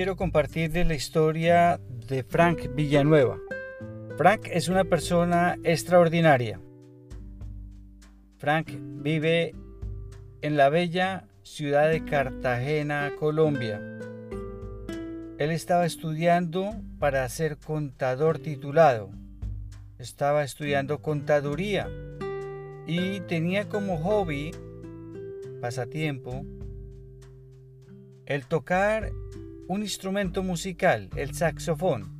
quiero compartirles la historia de Frank Villanueva. Frank es una persona extraordinaria. Frank vive en la bella ciudad de Cartagena, Colombia. Él estaba estudiando para ser contador titulado. Estaba estudiando contaduría y tenía como hobby, pasatiempo, el tocar un instrumento musical, el saxofón.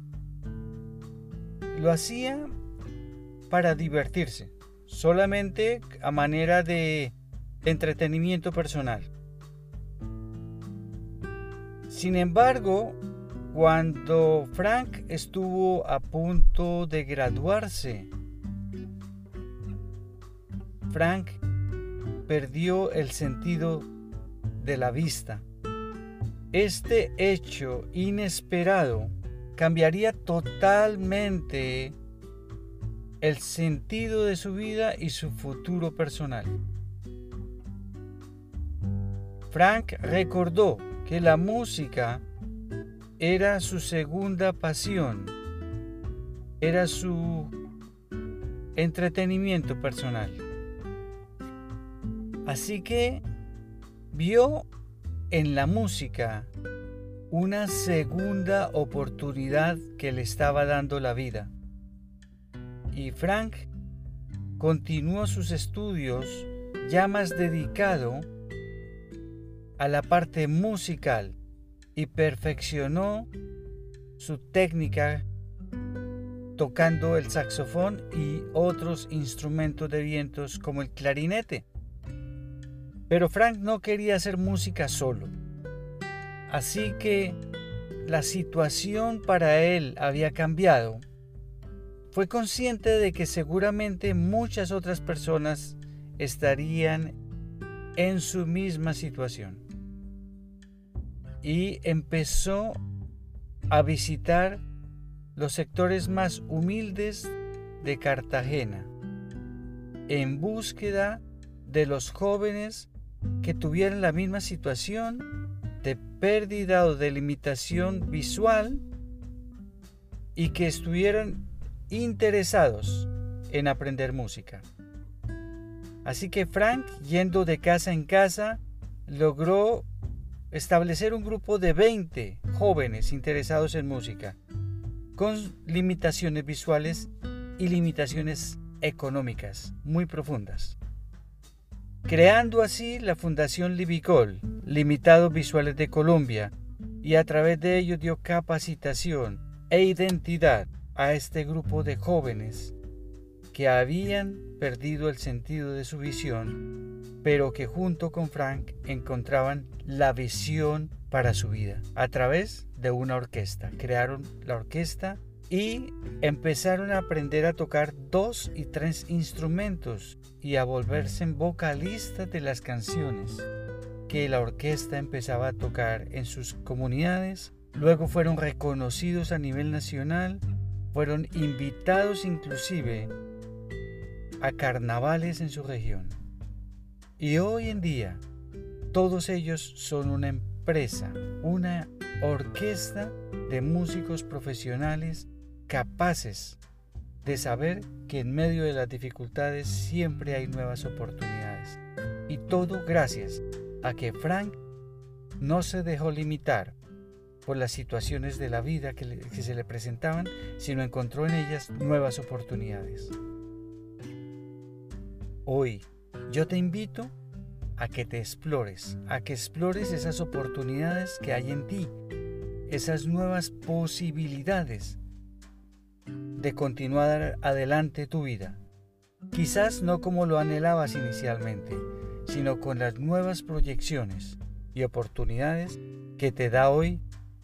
Lo hacía para divertirse, solamente a manera de entretenimiento personal. Sin embargo, cuando Frank estuvo a punto de graduarse, Frank perdió el sentido de la vista. Este hecho inesperado cambiaría totalmente el sentido de su vida y su futuro personal. Frank recordó que la música era su segunda pasión, era su entretenimiento personal. Así que vio en la música una segunda oportunidad que le estaba dando la vida. Y Frank continuó sus estudios ya más dedicado a la parte musical y perfeccionó su técnica tocando el saxofón y otros instrumentos de vientos como el clarinete. Pero Frank no quería hacer música solo. Así que la situación para él había cambiado. Fue consciente de que seguramente muchas otras personas estarían en su misma situación. Y empezó a visitar los sectores más humildes de Cartagena en búsqueda de los jóvenes que tuvieran la misma situación de pérdida o de limitación visual y que estuvieran interesados en aprender música. Así que Frank, yendo de casa en casa, logró establecer un grupo de 20 jóvenes interesados en música, con limitaciones visuales y limitaciones económicas muy profundas creando así la Fundación Libicol, Limitados Visuales de Colombia, y a través de ello dio capacitación e identidad a este grupo de jóvenes que habían perdido el sentido de su visión, pero que junto con Frank encontraban la visión para su vida a través de una orquesta. Crearon la orquesta y empezaron a aprender a tocar dos y tres instrumentos y a volverse vocalistas de las canciones que la orquesta empezaba a tocar en sus comunidades. Luego fueron reconocidos a nivel nacional, fueron invitados inclusive a carnavales en su región. Y hoy en día todos ellos son una empresa, una orquesta de músicos profesionales capaces de saber que en medio de las dificultades siempre hay nuevas oportunidades. Y todo gracias a que Frank no se dejó limitar por las situaciones de la vida que, se le presentaban, sino encontró en ellas nuevas oportunidades. Hoy yo te invito a que te explores, a que explores esas oportunidades que hay en ti, esas nuevas posibilidades de continuar adelante tu vida. Quizás no como lo anhelabas inicialmente, sino con las nuevas proyecciones y oportunidades que te da hoy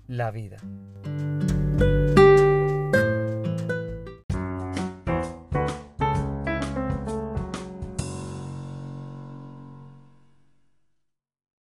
la vida.